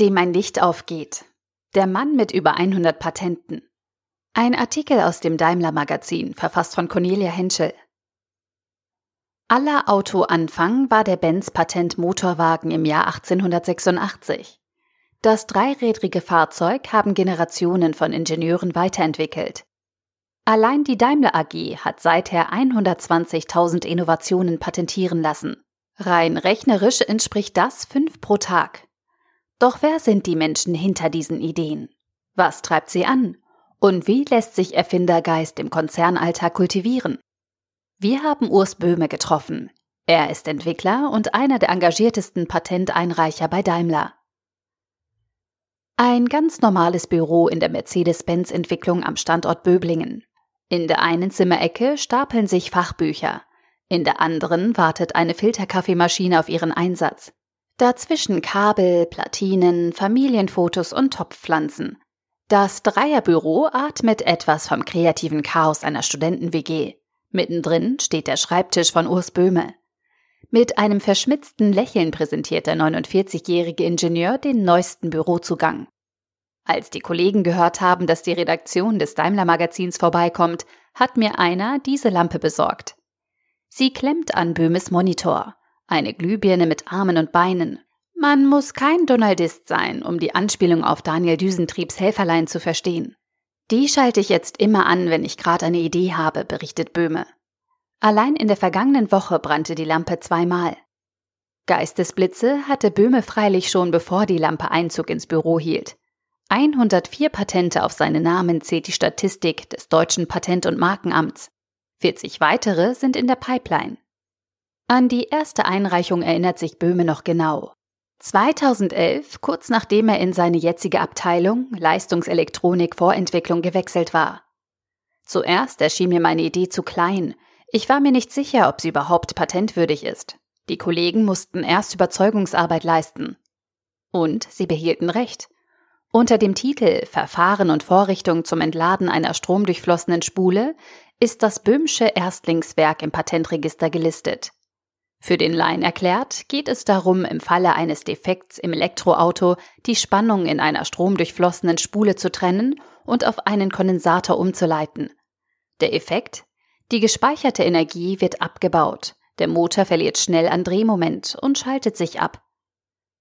dem ein Licht aufgeht. Der Mann mit über 100 Patenten. Ein Artikel aus dem Daimler Magazin, verfasst von Cornelia Henschel. Aller Autoanfang war der Benz Patent Motorwagen im Jahr 1886. Das dreirädrige Fahrzeug haben Generationen von Ingenieuren weiterentwickelt. Allein die Daimler AG hat seither 120.000 Innovationen patentieren lassen. Rein rechnerisch entspricht das fünf pro Tag. Doch wer sind die Menschen hinter diesen Ideen? Was treibt sie an? Und wie lässt sich Erfindergeist im Konzernalltag kultivieren? Wir haben Urs Böhme getroffen. Er ist Entwickler und einer der engagiertesten Patenteinreicher bei Daimler. Ein ganz normales Büro in der Mercedes-Benz-Entwicklung am Standort Böblingen. In der einen Zimmerecke stapeln sich Fachbücher, in der anderen wartet eine Filterkaffeemaschine auf ihren Einsatz. Dazwischen Kabel, Platinen, Familienfotos und Topfpflanzen. Das Dreierbüro atmet etwas vom kreativen Chaos einer Studenten-WG. Mittendrin steht der Schreibtisch von Urs Böhme. Mit einem verschmitzten Lächeln präsentiert der 49-jährige Ingenieur den neuesten Bürozugang. Als die Kollegen gehört haben, dass die Redaktion des Daimler-Magazins vorbeikommt, hat mir einer diese Lampe besorgt. Sie klemmt an Böhmes Monitor. Eine Glühbirne mit Armen und Beinen. Man muss kein Donaldist sein, um die Anspielung auf Daniel Düsentriebs Helferlein zu verstehen. Die schalte ich jetzt immer an, wenn ich gerade eine Idee habe, berichtet Böhme. Allein in der vergangenen Woche brannte die Lampe zweimal. Geistesblitze hatte Böhme freilich schon bevor die Lampe Einzug ins Büro hielt. 104 Patente auf seinen Namen zählt die Statistik des deutschen Patent- und Markenamts. 40 weitere sind in der Pipeline. An die erste Einreichung erinnert sich Böhme noch genau. 2011, kurz nachdem er in seine jetzige Abteilung Leistungselektronik Vorentwicklung gewechselt war. Zuerst erschien mir meine Idee zu klein. Ich war mir nicht sicher, ob sie überhaupt patentwürdig ist. Die Kollegen mussten erst Überzeugungsarbeit leisten. Und sie behielten recht. Unter dem Titel Verfahren und Vorrichtung zum Entladen einer stromdurchflossenen Spule ist das Böhmsche Erstlingswerk im Patentregister gelistet. Für den Laien erklärt, geht es darum, im Falle eines Defekts im Elektroauto die Spannung in einer stromdurchflossenen Spule zu trennen und auf einen Kondensator umzuleiten. Der Effekt? Die gespeicherte Energie wird abgebaut, der Motor verliert schnell an Drehmoment und schaltet sich ab.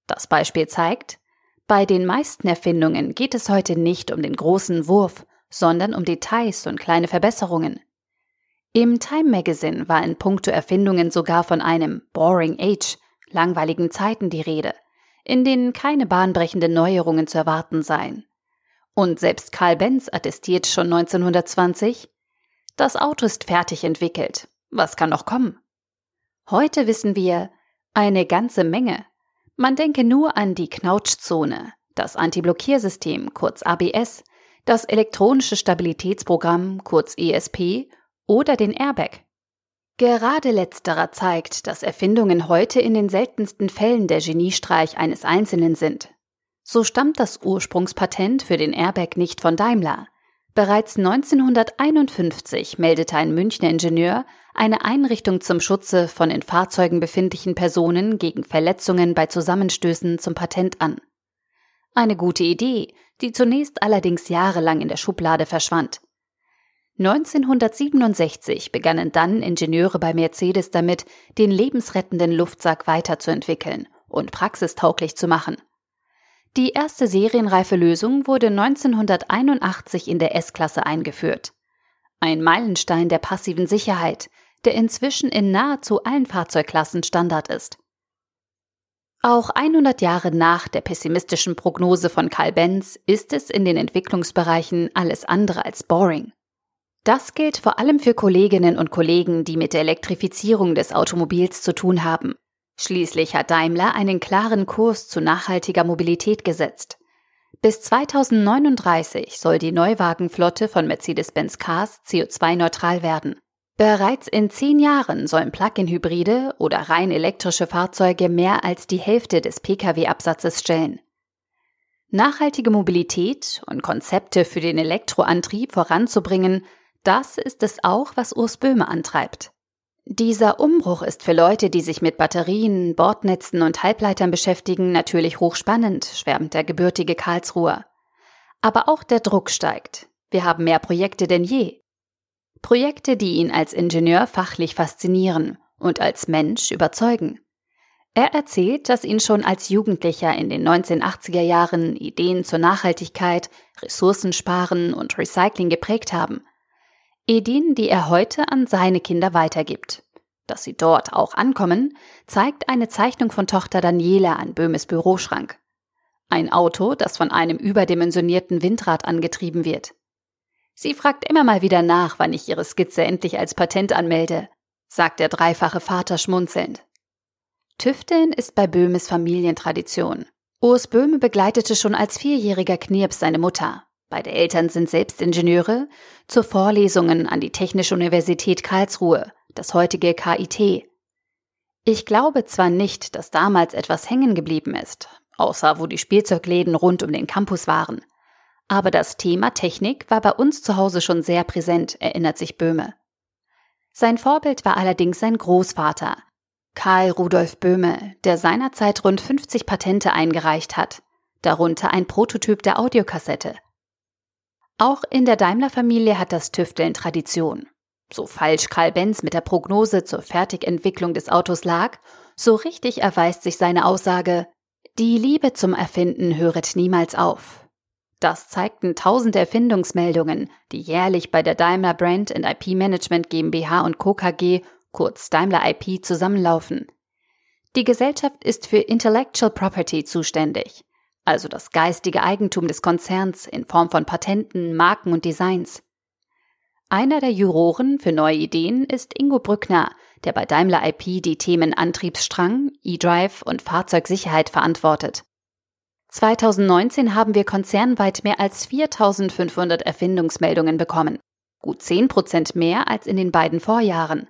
Das Beispiel zeigt, bei den meisten Erfindungen geht es heute nicht um den großen Wurf, sondern um Details und kleine Verbesserungen. Im Time Magazine war in puncto Erfindungen sogar von einem Boring Age, langweiligen Zeiten die Rede, in denen keine bahnbrechenden Neuerungen zu erwarten seien. Und selbst Karl Benz attestiert schon 1920, das Auto ist fertig entwickelt. Was kann noch kommen? Heute wissen wir eine ganze Menge. Man denke nur an die Knautschzone, das Antiblockiersystem, kurz ABS, das elektronische Stabilitätsprogramm, kurz ESP oder den Airbag. Gerade letzterer zeigt, dass Erfindungen heute in den seltensten Fällen der Geniestreich eines Einzelnen sind. So stammt das Ursprungspatent für den Airbag nicht von Daimler. Bereits 1951 meldete ein Münchner Ingenieur eine Einrichtung zum Schutze von in Fahrzeugen befindlichen Personen gegen Verletzungen bei Zusammenstößen zum Patent an. Eine gute Idee, die zunächst allerdings jahrelang in der Schublade verschwand. 1967 begannen dann Ingenieure bei Mercedes damit, den lebensrettenden Luftsack weiterzuentwickeln und praxistauglich zu machen. Die erste serienreife Lösung wurde 1981 in der S-Klasse eingeführt. Ein Meilenstein der passiven Sicherheit, der inzwischen in nahezu allen Fahrzeugklassen Standard ist. Auch 100 Jahre nach der pessimistischen Prognose von Karl Benz ist es in den Entwicklungsbereichen alles andere als boring. Das gilt vor allem für Kolleginnen und Kollegen, die mit der Elektrifizierung des Automobils zu tun haben. Schließlich hat Daimler einen klaren Kurs zu nachhaltiger Mobilität gesetzt. Bis 2039 soll die Neuwagenflotte von Mercedes-Benz Cars CO2-neutral werden. Bereits in zehn Jahren sollen Plug-in-Hybride oder rein elektrische Fahrzeuge mehr als die Hälfte des Pkw-Absatzes stellen. Nachhaltige Mobilität und Konzepte für den Elektroantrieb voranzubringen, das ist es auch, was Urs Böhme antreibt. Dieser Umbruch ist für Leute, die sich mit Batterien, Bordnetzen und Halbleitern beschäftigen, natürlich hochspannend, schwärmt der gebürtige Karlsruher. Aber auch der Druck steigt. Wir haben mehr Projekte denn je. Projekte, die ihn als Ingenieur fachlich faszinieren und als Mensch überzeugen. Er erzählt, dass ihn schon als Jugendlicher in den 1980er Jahren Ideen zur Nachhaltigkeit, Ressourcensparen und Recycling geprägt haben Ideen, die er heute an seine Kinder weitergibt. Dass sie dort auch ankommen, zeigt eine Zeichnung von Tochter Daniela an Böhmes Büroschrank. Ein Auto, das von einem überdimensionierten Windrad angetrieben wird. Sie fragt immer mal wieder nach, wann ich ihre Skizze endlich als Patent anmelde, sagt der dreifache Vater schmunzelnd. Tüfteln ist bei Böhmes Familientradition. Urs Böhme begleitete schon als vierjähriger Knirps seine Mutter. Beide Eltern sind selbst Ingenieure, zu Vorlesungen an die Technische Universität Karlsruhe, das heutige KIT. Ich glaube zwar nicht, dass damals etwas hängen geblieben ist, außer wo die Spielzeugläden rund um den Campus waren. Aber das Thema Technik war bei uns zu Hause schon sehr präsent, erinnert sich Böhme. Sein Vorbild war allerdings sein Großvater, Karl Rudolf Böhme, der seinerzeit rund 50 Patente eingereicht hat, darunter ein Prototyp der Audiokassette. Auch in der Daimler-Familie hat das Tüfteln Tradition. So falsch Karl Benz mit der Prognose zur Fertigentwicklung des Autos lag, so richtig erweist sich seine Aussage, die Liebe zum Erfinden höret niemals auf. Das zeigten tausend Erfindungsmeldungen, die jährlich bei der Daimler Brand IP Management GmbH und Co. KG, kurz Daimler IP, zusammenlaufen. Die Gesellschaft ist für Intellectual Property zuständig also das geistige Eigentum des Konzerns in Form von Patenten, Marken und Designs. Einer der Juroren für neue Ideen ist Ingo Brückner, der bei Daimler IP die Themen Antriebsstrang, E-Drive und Fahrzeugsicherheit verantwortet. 2019 haben wir konzernweit mehr als 4500 Erfindungsmeldungen bekommen, gut 10 Prozent mehr als in den beiden Vorjahren.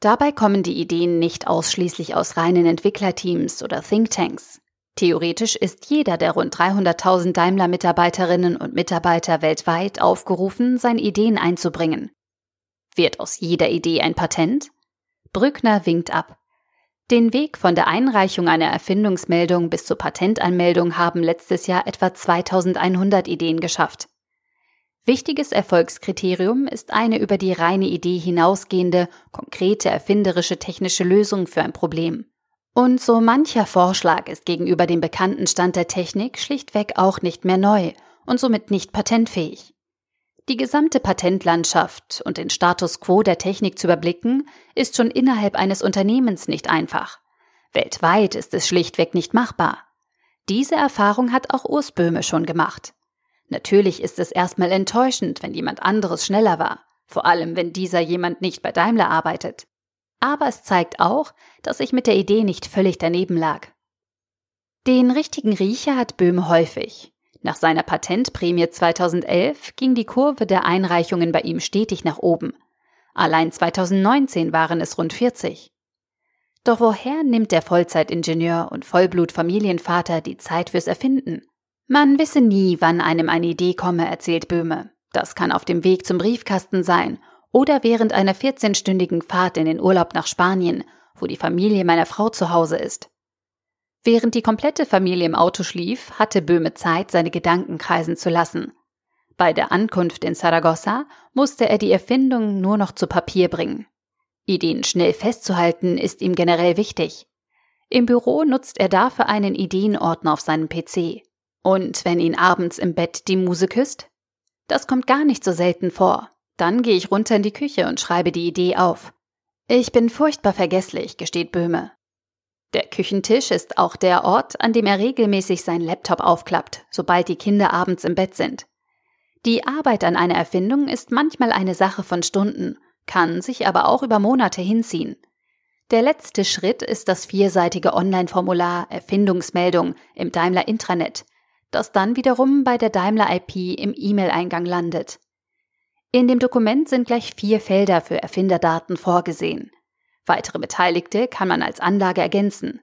Dabei kommen die Ideen nicht ausschließlich aus reinen Entwicklerteams oder Thinktanks. Theoretisch ist jeder der rund 300.000 Daimler-Mitarbeiterinnen und Mitarbeiter weltweit aufgerufen, seine Ideen einzubringen. Wird aus jeder Idee ein Patent? Brückner winkt ab. Den Weg von der Einreichung einer Erfindungsmeldung bis zur Patentanmeldung haben letztes Jahr etwa 2100 Ideen geschafft. Wichtiges Erfolgskriterium ist eine über die reine Idee hinausgehende, konkrete erfinderische technische Lösung für ein Problem. Und so mancher Vorschlag ist gegenüber dem bekannten Stand der Technik schlichtweg auch nicht mehr neu und somit nicht patentfähig. Die gesamte Patentlandschaft und den Status quo der Technik zu überblicken, ist schon innerhalb eines Unternehmens nicht einfach. Weltweit ist es schlichtweg nicht machbar. Diese Erfahrung hat auch Urs Böhme schon gemacht. Natürlich ist es erstmal enttäuschend, wenn jemand anderes schneller war, vor allem wenn dieser jemand nicht bei Daimler arbeitet. Aber es zeigt auch, dass ich mit der Idee nicht völlig daneben lag. Den richtigen Riecher hat Böhm häufig. Nach seiner Patentprämie 2011 ging die Kurve der Einreichungen bei ihm stetig nach oben. Allein 2019 waren es rund 40. Doch woher nimmt der Vollzeitingenieur und Vollblutfamilienvater die Zeit fürs Erfinden? Man wisse nie, wann einem eine Idee komme, erzählt Böhme. Das kann auf dem Weg zum Briefkasten sein oder während einer 14-stündigen Fahrt in den Urlaub nach Spanien, wo die Familie meiner Frau zu Hause ist. Während die komplette Familie im Auto schlief, hatte Böhme Zeit, seine Gedanken kreisen zu lassen. Bei der Ankunft in Saragossa musste er die Erfindung nur noch zu Papier bringen. Ideen schnell festzuhalten ist ihm generell wichtig. Im Büro nutzt er dafür einen Ideenordner auf seinem PC. Und wenn ihn abends im Bett die Muse küsst? Das kommt gar nicht so selten vor. Dann gehe ich runter in die Küche und schreibe die Idee auf. Ich bin furchtbar vergesslich, gesteht Böhme. Der Küchentisch ist auch der Ort, an dem er regelmäßig sein Laptop aufklappt, sobald die Kinder abends im Bett sind. Die Arbeit an einer Erfindung ist manchmal eine Sache von Stunden, kann sich aber auch über Monate hinziehen. Der letzte Schritt ist das vierseitige Online-Formular Erfindungsmeldung im Daimler Intranet, das dann wiederum bei der Daimler IP im E-Mail-Eingang landet. In dem Dokument sind gleich vier Felder für Erfinderdaten vorgesehen. Weitere Beteiligte kann man als Anlage ergänzen.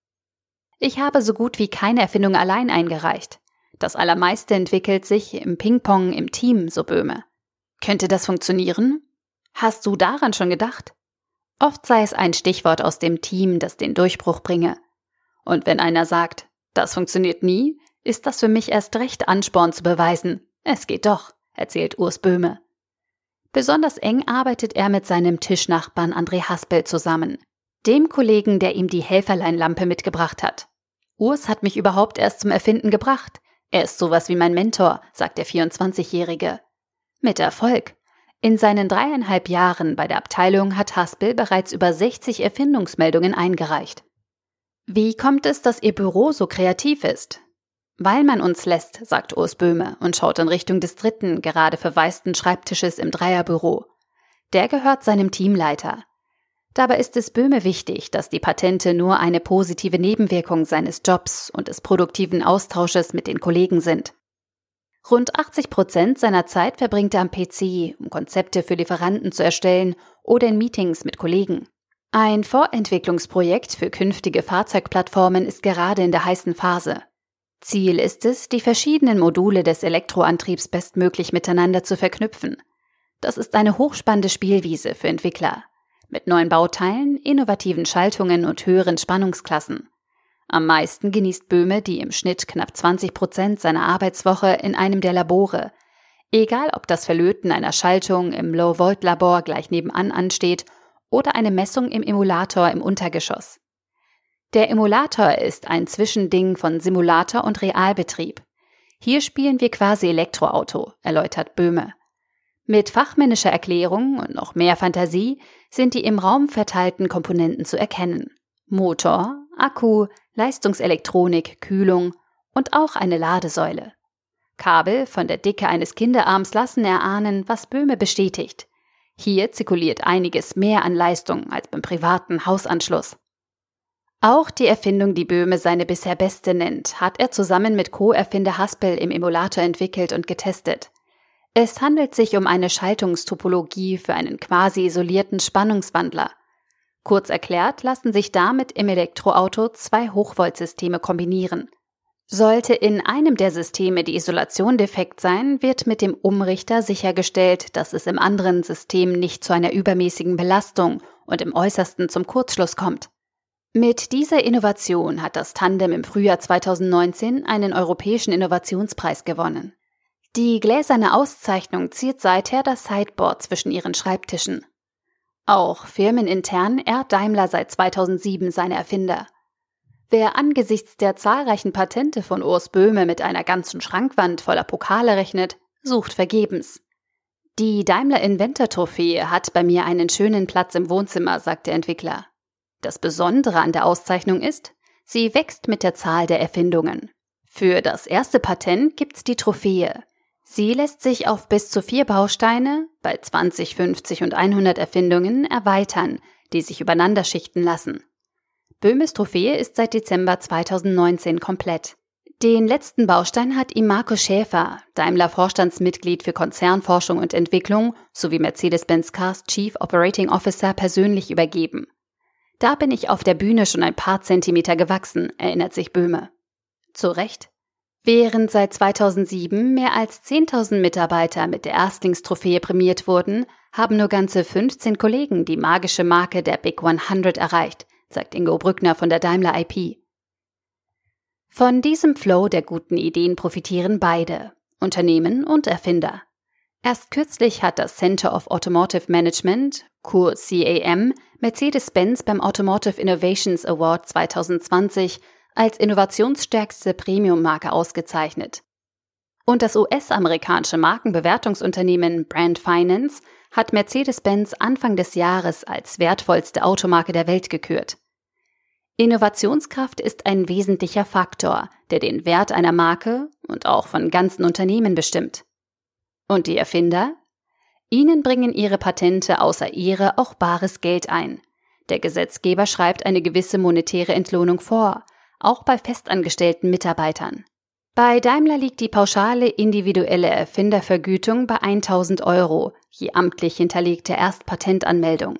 Ich habe so gut wie keine Erfindung allein eingereicht. Das allermeiste entwickelt sich im Ping-Pong im Team, so Böhme. Könnte das funktionieren? Hast du daran schon gedacht? Oft sei es ein Stichwort aus dem Team, das den Durchbruch bringe. Und wenn einer sagt, das funktioniert nie, ist das für mich erst recht Ansporn zu beweisen. Es geht doch, erzählt Urs Böhme. Besonders eng arbeitet er mit seinem Tischnachbarn André Haspel zusammen, dem Kollegen, der ihm die Helferleinlampe mitgebracht hat. Urs hat mich überhaupt erst zum Erfinden gebracht. Er ist sowas wie mein Mentor, sagt der 24-Jährige. Mit Erfolg. In seinen dreieinhalb Jahren bei der Abteilung hat Haspel bereits über 60 Erfindungsmeldungen eingereicht. Wie kommt es, dass Ihr Büro so kreativ ist? Weil man uns lässt, sagt Urs Böhme und schaut in Richtung des dritten, gerade verwaisten Schreibtisches im Dreierbüro. Der gehört seinem Teamleiter. Dabei ist es Böhme wichtig, dass die Patente nur eine positive Nebenwirkung seines Jobs und des produktiven Austausches mit den Kollegen sind. Rund 80 Prozent seiner Zeit verbringt er am PC, um Konzepte für Lieferanten zu erstellen oder in Meetings mit Kollegen. Ein Vorentwicklungsprojekt für künftige Fahrzeugplattformen ist gerade in der heißen Phase. Ziel ist es, die verschiedenen Module des Elektroantriebs bestmöglich miteinander zu verknüpfen. Das ist eine hochspannende Spielwiese für Entwickler. Mit neuen Bauteilen, innovativen Schaltungen und höheren Spannungsklassen. Am meisten genießt Böhme die im Schnitt knapp 20 Prozent seiner Arbeitswoche in einem der Labore. Egal ob das Verlöten einer Schaltung im Low-Volt-Labor gleich nebenan ansteht oder eine Messung im Emulator im Untergeschoss. Der Emulator ist ein Zwischending von Simulator und Realbetrieb. Hier spielen wir quasi Elektroauto, erläutert Böhme. Mit fachmännischer Erklärung und noch mehr Fantasie sind die im Raum verteilten Komponenten zu erkennen. Motor, Akku, Leistungselektronik, Kühlung und auch eine Ladesäule. Kabel von der Dicke eines Kinderarms lassen erahnen, was Böhme bestätigt. Hier zirkuliert einiges mehr an Leistung als beim privaten Hausanschluss. Auch die Erfindung, die Böhme seine bisher beste nennt, hat er zusammen mit Co-Erfinder Haspel im Emulator entwickelt und getestet. Es handelt sich um eine Schaltungstopologie für einen quasi isolierten Spannungswandler. Kurz erklärt lassen sich damit im Elektroauto zwei Hochvoltsysteme kombinieren. Sollte in einem der Systeme die Isolation defekt sein, wird mit dem Umrichter sichergestellt, dass es im anderen System nicht zu einer übermäßigen Belastung und im äußersten zum Kurzschluss kommt. Mit dieser Innovation hat das Tandem im Frühjahr 2019 einen europäischen Innovationspreis gewonnen. Die gläserne Auszeichnung ziert seither das Sideboard zwischen ihren Schreibtischen. Auch firmenintern ehrt Daimler seit 2007 seine Erfinder. Wer angesichts der zahlreichen Patente von Urs Böhme mit einer ganzen Schrankwand voller Pokale rechnet, sucht vergebens. Die Daimler Inventor Trophäe hat bei mir einen schönen Platz im Wohnzimmer, sagt der Entwickler. Das Besondere an der Auszeichnung ist, sie wächst mit der Zahl der Erfindungen. Für das erste Patent gibt's die Trophäe. Sie lässt sich auf bis zu vier Bausteine, bei 20, 50 und 100 Erfindungen, erweitern, die sich übereinander schichten lassen. Böhmes Trophäe ist seit Dezember 2019 komplett. Den letzten Baustein hat ihm Markus Schäfer, Daimler Vorstandsmitglied für Konzernforschung und Entwicklung sowie Mercedes-Benz Cars Chief Operating Officer persönlich übergeben. Da bin ich auf der Bühne schon ein paar Zentimeter gewachsen, erinnert sich Böhme. Zu Recht. Während seit 2007 mehr als 10.000 Mitarbeiter mit der Erstlingstrophäe prämiert wurden, haben nur ganze 15 Kollegen die magische Marke der Big 100 erreicht, sagt Ingo Brückner von der Daimler IP. Von diesem Flow der guten Ideen profitieren beide, Unternehmen und Erfinder. Erst kürzlich hat das Center of Automotive Management, kurz CAM, Mercedes-Benz beim Automotive Innovations Award 2020 als innovationsstärkste Premium-Marke ausgezeichnet. Und das US-amerikanische Markenbewertungsunternehmen Brand Finance hat Mercedes-Benz Anfang des Jahres als wertvollste Automarke der Welt gekürt. Innovationskraft ist ein wesentlicher Faktor, der den Wert einer Marke und auch von ganzen Unternehmen bestimmt. Und die Erfinder? Ihnen bringen ihre Patente außer Ehre auch bares Geld ein. Der Gesetzgeber schreibt eine gewisse monetäre Entlohnung vor, auch bei festangestellten Mitarbeitern. Bei Daimler liegt die pauschale individuelle Erfindervergütung bei 1000 Euro je amtlich hinterlegte Erstpatentanmeldung.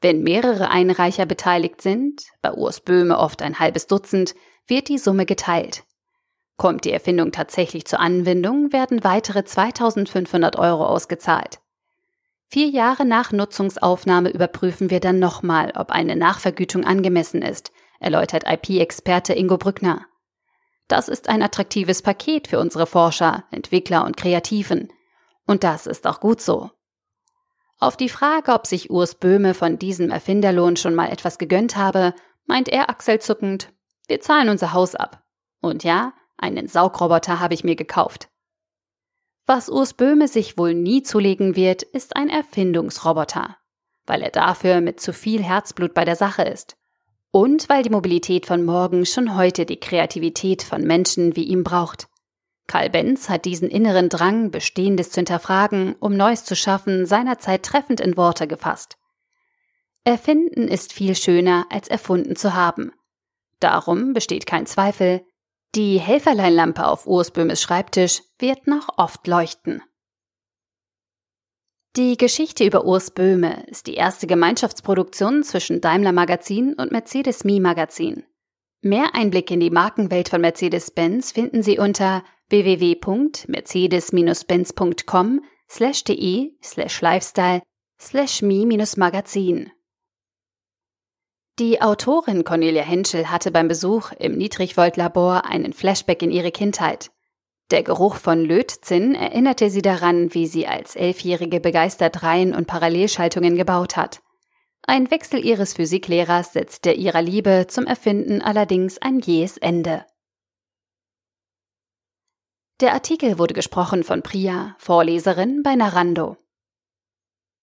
Wenn mehrere Einreicher beteiligt sind, bei Urs Böhme oft ein halbes Dutzend, wird die Summe geteilt. Kommt die Erfindung tatsächlich zur Anwendung, werden weitere 2500 Euro ausgezahlt. Vier Jahre nach Nutzungsaufnahme überprüfen wir dann nochmal, ob eine Nachvergütung angemessen ist, erläutert IP-Experte Ingo Brückner. Das ist ein attraktives Paket für unsere Forscher, Entwickler und Kreativen. Und das ist auch gut so. Auf die Frage, ob sich Urs Böhme von diesem Erfinderlohn schon mal etwas gegönnt habe, meint er achselzuckend, wir zahlen unser Haus ab. Und ja, einen Saugroboter habe ich mir gekauft. Was Urs Böhme sich wohl nie zulegen wird, ist ein Erfindungsroboter, weil er dafür mit zu viel Herzblut bei der Sache ist. Und weil die Mobilität von morgen schon heute die Kreativität von Menschen wie ihm braucht. Karl Benz hat diesen inneren Drang, Bestehendes zu hinterfragen, um Neues zu schaffen, seinerzeit treffend in Worte gefasst. Erfinden ist viel schöner, als erfunden zu haben. Darum besteht kein Zweifel, die Helferleinlampe auf Urs Böhmes Schreibtisch wird noch oft leuchten. Die Geschichte über Urs Böhme ist die erste Gemeinschaftsproduktion zwischen Daimler Magazin und Mercedes Me Magazin. Mehr Einblick in die Markenwelt von Mercedes-Benz finden Sie unter www.mercedes-benz.com Die Autorin Cornelia Henschel hatte beim Besuch im Niedrigvolt-Labor einen Flashback in ihre Kindheit. Der Geruch von Lötzinn erinnerte sie daran, wie sie als Elfjährige begeistert Reihen und Parallelschaltungen gebaut hat. Ein Wechsel ihres Physiklehrers setzte ihrer Liebe zum Erfinden allerdings ein jähes Ende. Der Artikel wurde gesprochen von Priya, Vorleserin bei Narando.